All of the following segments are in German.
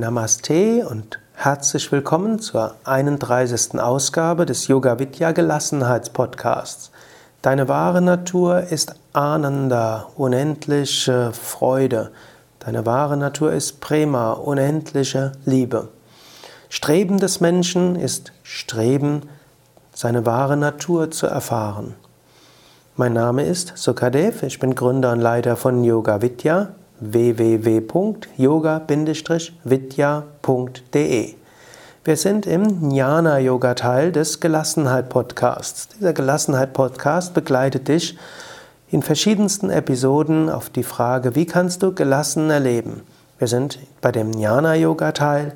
Namaste und herzlich willkommen zur 31. Ausgabe des Yoga Vidya Gelassenheitspodcasts. Deine wahre Natur ist Ananda, unendliche Freude. Deine wahre Natur ist Prema, unendliche Liebe. Streben des Menschen ist Streben, seine wahre Natur zu erfahren. Mein Name ist Sukadev, ich bin Gründer und Leiter von Yoga Vidya www.yoga-vidya.de. Wir sind im Jnana-Yoga-Teil des Gelassenheit-Podcasts. Dieser Gelassenheit-Podcast begleitet dich in verschiedensten Episoden auf die Frage, wie kannst du gelassen erleben? Wir sind bei dem Jnana-Yoga-Teil,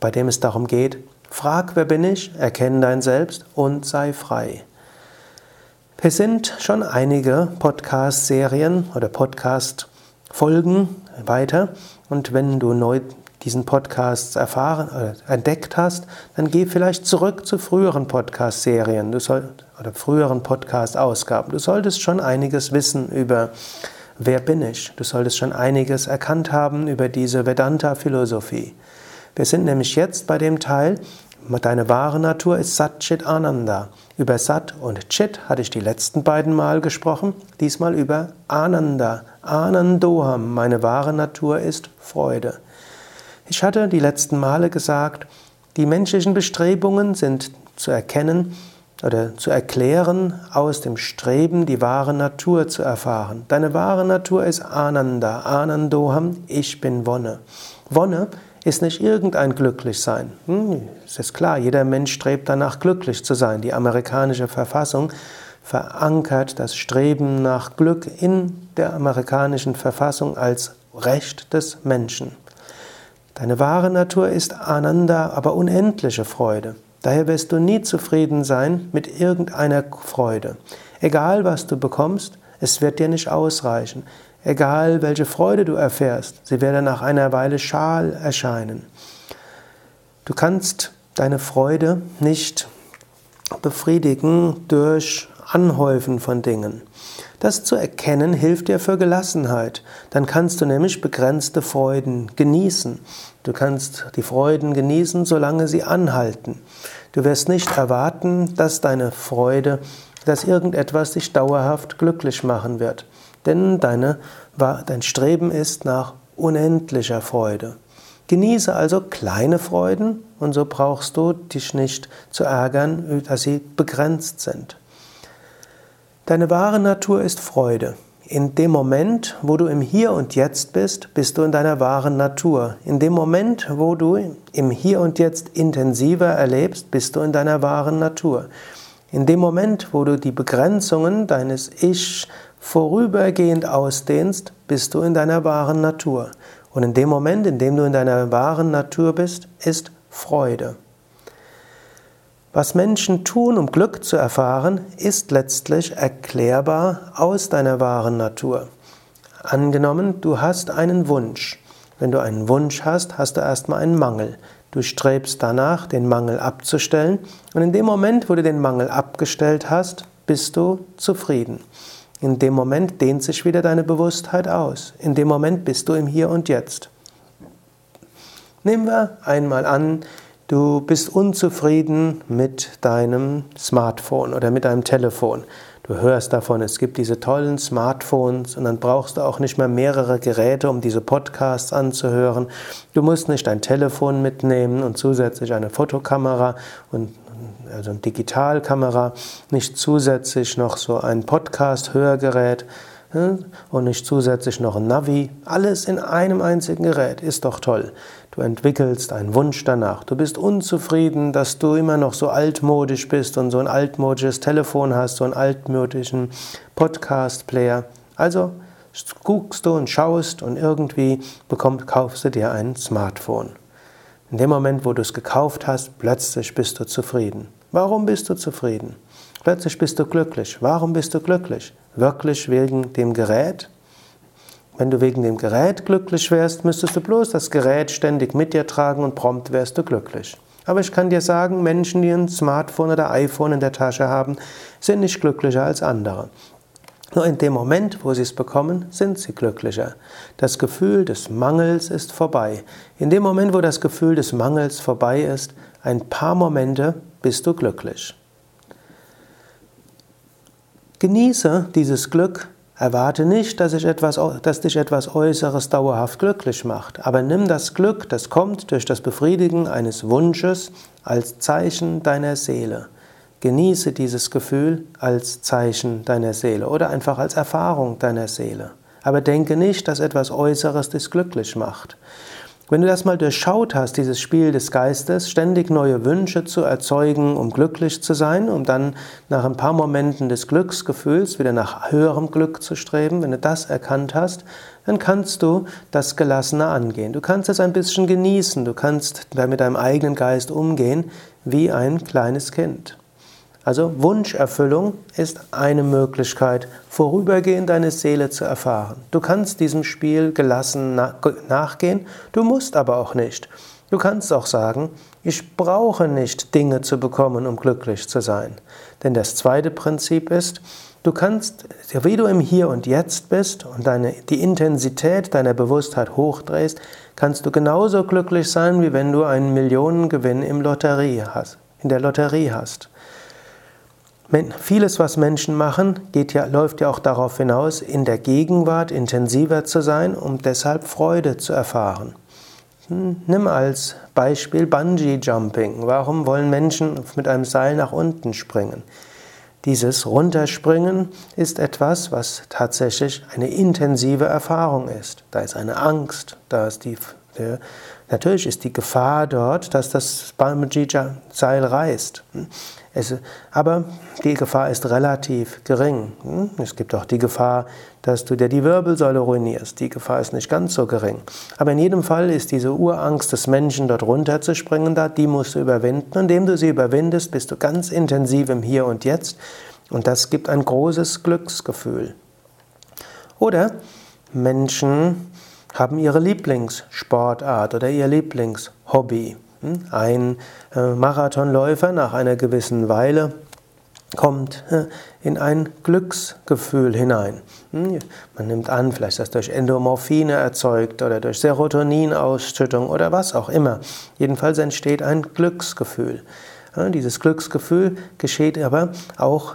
bei dem es darum geht, frag, wer bin ich, erkenne dein Selbst und sei frei. Wir sind schon einige Podcast-Serien oder Podcast-Serien Folgen weiter. Und wenn du neu diesen Podcast erfahren äh, entdeckt hast, dann geh vielleicht zurück zu früheren Podcast-Serien oder früheren Podcast-Ausgaben. Du solltest schon einiges wissen über wer bin ich. Du solltest schon einiges erkannt haben über diese Vedanta-Philosophie. Wir sind nämlich jetzt bei dem Teil, deine wahre Natur ist Sat Chit Ananda. Über Sat und Chit hatte ich die letzten beiden Mal gesprochen, diesmal über Ananda. Anandoham, meine wahre Natur ist Freude. Ich hatte die letzten Male gesagt, die menschlichen Bestrebungen sind zu erkennen oder zu erklären aus dem Streben, die wahre Natur zu erfahren. Deine wahre Natur ist Ananda, Anandoham, ich bin Wonne. Wonne ist nicht irgendein Glücklichsein. Hm, es ist klar, jeder Mensch strebt danach, glücklich zu sein. Die amerikanische Verfassung verankert das Streben nach Glück in der amerikanischen Verfassung als Recht des Menschen. Deine wahre Natur ist Ananda, aber unendliche Freude. Daher wirst du nie zufrieden sein mit irgendeiner Freude. Egal was du bekommst, es wird dir nicht ausreichen. Egal welche Freude du erfährst, sie wird nach einer Weile schal erscheinen. Du kannst deine Freude nicht befriedigen durch Anhäufen von Dingen. Das zu erkennen hilft dir für Gelassenheit. Dann kannst du nämlich begrenzte Freuden genießen. Du kannst die Freuden genießen, solange sie anhalten. Du wirst nicht erwarten, dass deine Freude, dass irgendetwas dich dauerhaft glücklich machen wird denn deine, dein Streben ist nach unendlicher Freude. Genieße also kleine Freuden und so brauchst du dich nicht zu ärgern, dass sie begrenzt sind. Deine wahre Natur ist Freude. In dem Moment, wo du im Hier und Jetzt bist, bist du in deiner wahren Natur. In dem Moment, wo du im Hier und Jetzt intensiver erlebst, bist du in deiner wahren Natur. In dem Moment, wo du die Begrenzungen deines Ich vorübergehend ausdehnst, bist du in deiner wahren Natur. Und in dem Moment, in dem du in deiner wahren Natur bist, ist Freude. Was Menschen tun, um Glück zu erfahren, ist letztlich erklärbar aus deiner wahren Natur. Angenommen, du hast einen Wunsch. Wenn du einen Wunsch hast, hast du erstmal einen Mangel. Du strebst danach, den Mangel abzustellen. Und in dem Moment, wo du den Mangel abgestellt hast, bist du zufrieden. In dem Moment dehnt sich wieder deine Bewusstheit aus. In dem Moment bist du im Hier und Jetzt. Nehmen wir einmal an, du bist unzufrieden mit deinem Smartphone oder mit deinem Telefon. Du hörst davon, es gibt diese tollen Smartphones und dann brauchst du auch nicht mehr mehrere Geräte, um diese Podcasts anzuhören. Du musst nicht dein Telefon mitnehmen und zusätzlich eine Fotokamera und also eine Digitalkamera, nicht zusätzlich noch so ein Podcast-Hörgerät und nicht zusätzlich noch ein Navi. Alles in einem einzigen Gerät ist doch toll. Du entwickelst einen Wunsch danach. Du bist unzufrieden, dass du immer noch so altmodisch bist und so ein altmodisches Telefon hast, so einen altmodischen Podcast-Player. Also guckst du und schaust und irgendwie bekommst, kaufst du dir ein Smartphone. In dem Moment, wo du es gekauft hast, plötzlich bist du zufrieden. Warum bist du zufrieden? Plötzlich bist du glücklich. Warum bist du glücklich? Wirklich wegen dem Gerät? Wenn du wegen dem Gerät glücklich wärst, müsstest du bloß das Gerät ständig mit dir tragen und prompt wärst du glücklich. Aber ich kann dir sagen, Menschen, die ein Smartphone oder iPhone in der Tasche haben, sind nicht glücklicher als andere. Nur in dem Moment, wo sie es bekommen, sind sie glücklicher. Das Gefühl des Mangels ist vorbei. In dem Moment, wo das Gefühl des Mangels vorbei ist, ein paar Momente bist du glücklich. Genieße dieses Glück, erwarte nicht, dass, etwas, dass, dich etwas Äußeres dauerhaft glücklich macht, aber nimm das Glück, das kommt durch das Befriedigen eines Wunsches, als Zeichen deiner Seele. Genieße dieses Gefühl als Zeichen deiner Seele oder einfach als Erfahrung deiner Seele. Aber denke nicht, dass etwas Äußeres dich glücklich macht. Wenn du das mal durchschaut hast, dieses Spiel des Geistes, ständig neue Wünsche zu erzeugen, um glücklich zu sein, um dann nach ein paar Momenten des Glücksgefühls wieder nach höherem Glück zu streben, wenn du das erkannt hast, dann kannst du das Gelassene angehen. Du kannst es ein bisschen genießen, du kannst mit deinem eigenen Geist umgehen wie ein kleines Kind. Also Wunscherfüllung ist eine Möglichkeit, vorübergehend deine Seele zu erfahren. Du kannst diesem Spiel gelassen nachgehen, du musst aber auch nicht. Du kannst auch sagen, ich brauche nicht Dinge zu bekommen, um glücklich zu sein. Denn das zweite Prinzip ist, du kannst, wie du im Hier und Jetzt bist und deine, die Intensität deiner Bewusstheit hochdrehst, kannst du genauso glücklich sein, wie wenn du einen Millionengewinn im Lotterie hast, in der Lotterie hast. Vieles, was Menschen machen, ja, läuft ja auch darauf hinaus, in der Gegenwart intensiver zu sein, um deshalb Freude zu erfahren. Hm, nimm als Beispiel Bungee Jumping. Warum wollen Menschen mit einem Seil nach unten springen? Dieses Runterspringen ist etwas, was tatsächlich eine intensive Erfahrung ist. Da ist eine Angst, da ist die, der, natürlich ist die Gefahr dort, dass das Bungee-Seil reißt. Es, aber die Gefahr ist relativ gering. Es gibt auch die Gefahr, dass du dir die Wirbelsäule ruinierst. Die Gefahr ist nicht ganz so gering. Aber in jedem Fall ist diese Urangst des Menschen, dort runterzuspringen, da, die musst du überwinden. Indem du sie überwindest, bist du ganz intensiv im Hier und Jetzt. Und das gibt ein großes Glücksgefühl. Oder Menschen haben ihre Lieblingssportart oder ihr Lieblingshobby. Hm? Ein äh, Marathonläufer nach einer gewissen Weile kommt äh, in ein Glücksgefühl hinein. Hm? Man nimmt an, vielleicht ist das durch Endomorphine erzeugt oder durch Serotoninausschüttung oder was auch immer. Jedenfalls entsteht ein Glücksgefühl. Dieses Glücksgefühl geschieht aber auch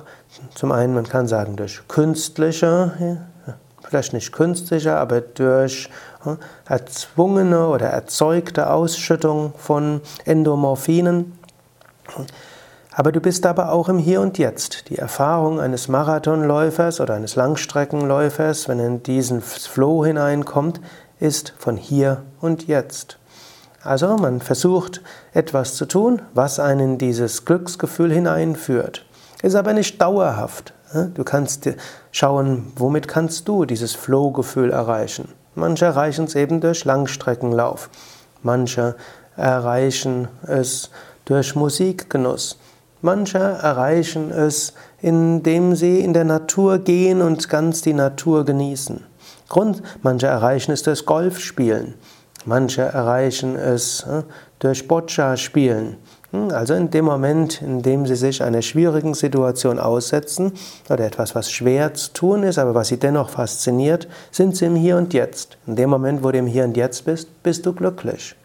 zum einen, man kann sagen, durch künstliche vielleicht nicht künstlicher, aber durch erzwungene oder erzeugte Ausschüttung von Endomorphinen. Aber du bist aber auch im Hier und Jetzt. Die Erfahrung eines Marathonläufers oder eines Langstreckenläufers, wenn er in diesen Flow hineinkommt, ist von hier und jetzt. Also man versucht etwas zu tun, was einen in dieses Glücksgefühl hineinführt. Ist aber nicht dauerhaft. Du kannst schauen, womit kannst du dieses Flow-Gefühl erreichen. Manche erreichen es eben durch Langstreckenlauf. Manche erreichen es durch Musikgenuss. Manche erreichen es, indem sie in der Natur gehen und ganz die Natur genießen. Grund, manche erreichen es durch Golfspielen. Manche erreichen es durch Boccia spielen. Hm, also in dem Moment, in dem Sie sich einer schwierigen Situation aussetzen oder etwas, was schwer zu tun ist, aber was Sie dennoch fasziniert, sind Sie im Hier und Jetzt. In dem Moment, wo du im Hier und Jetzt bist, bist du glücklich.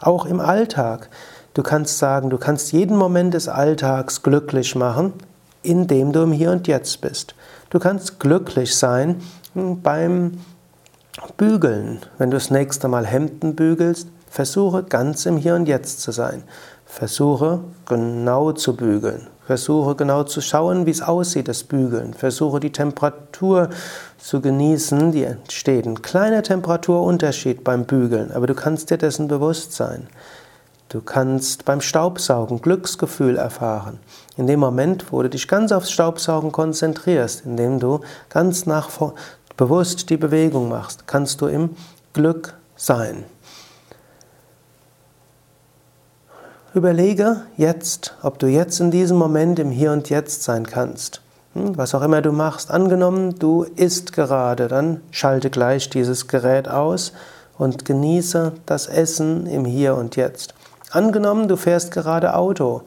Auch im Alltag. Du kannst sagen, du kannst jeden Moment des Alltags glücklich machen, indem du im Hier und Jetzt bist. Du kannst glücklich sein hm, beim Bügeln. Wenn du das nächste Mal Hemden bügelst, versuche ganz im Hier und Jetzt zu sein. Versuche genau zu bügeln. Versuche genau zu schauen, wie es aussieht, das Bügeln. Versuche die Temperatur zu genießen, die entsteht. Ein kleiner Temperaturunterschied beim Bügeln, aber du kannst dir dessen bewusst sein. Du kannst beim Staubsaugen Glücksgefühl erfahren. In dem Moment, wo du dich ganz aufs Staubsaugen konzentrierst, indem du ganz nach bewusst die Bewegung machst, kannst du im Glück sein. Überlege jetzt, ob du jetzt in diesem Moment im Hier und Jetzt sein kannst. Hm, was auch immer du machst, angenommen, du isst gerade, dann schalte gleich dieses Gerät aus und genieße das Essen im Hier und Jetzt. Angenommen, du fährst gerade Auto,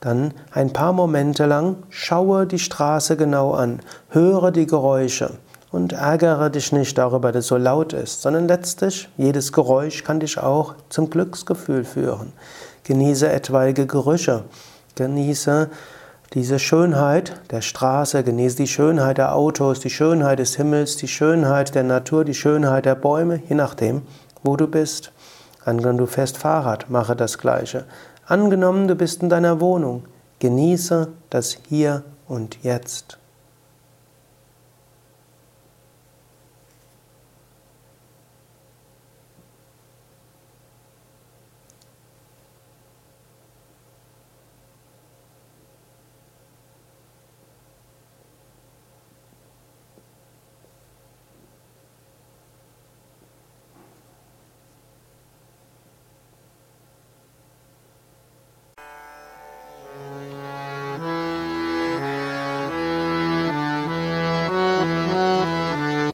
Dann ein paar Momente lang schaue die Straße genau an, höre die Geräusche und ärgere dich nicht darüber, dass es so laut ist, sondern letztlich jedes Geräusch kann dich auch zum Glücksgefühl führen. Genieße etwaige Gerüche, genieße diese Schönheit der Straße, genieße die Schönheit der Autos, die Schönheit des Himmels, die Schönheit der Natur, die Schönheit der Bäume, je nachdem, wo du bist. Angenommen, du fährst Fahrrad, mache das Gleiche. Angenommen, du bist in deiner Wohnung, genieße das Hier und Jetzt. you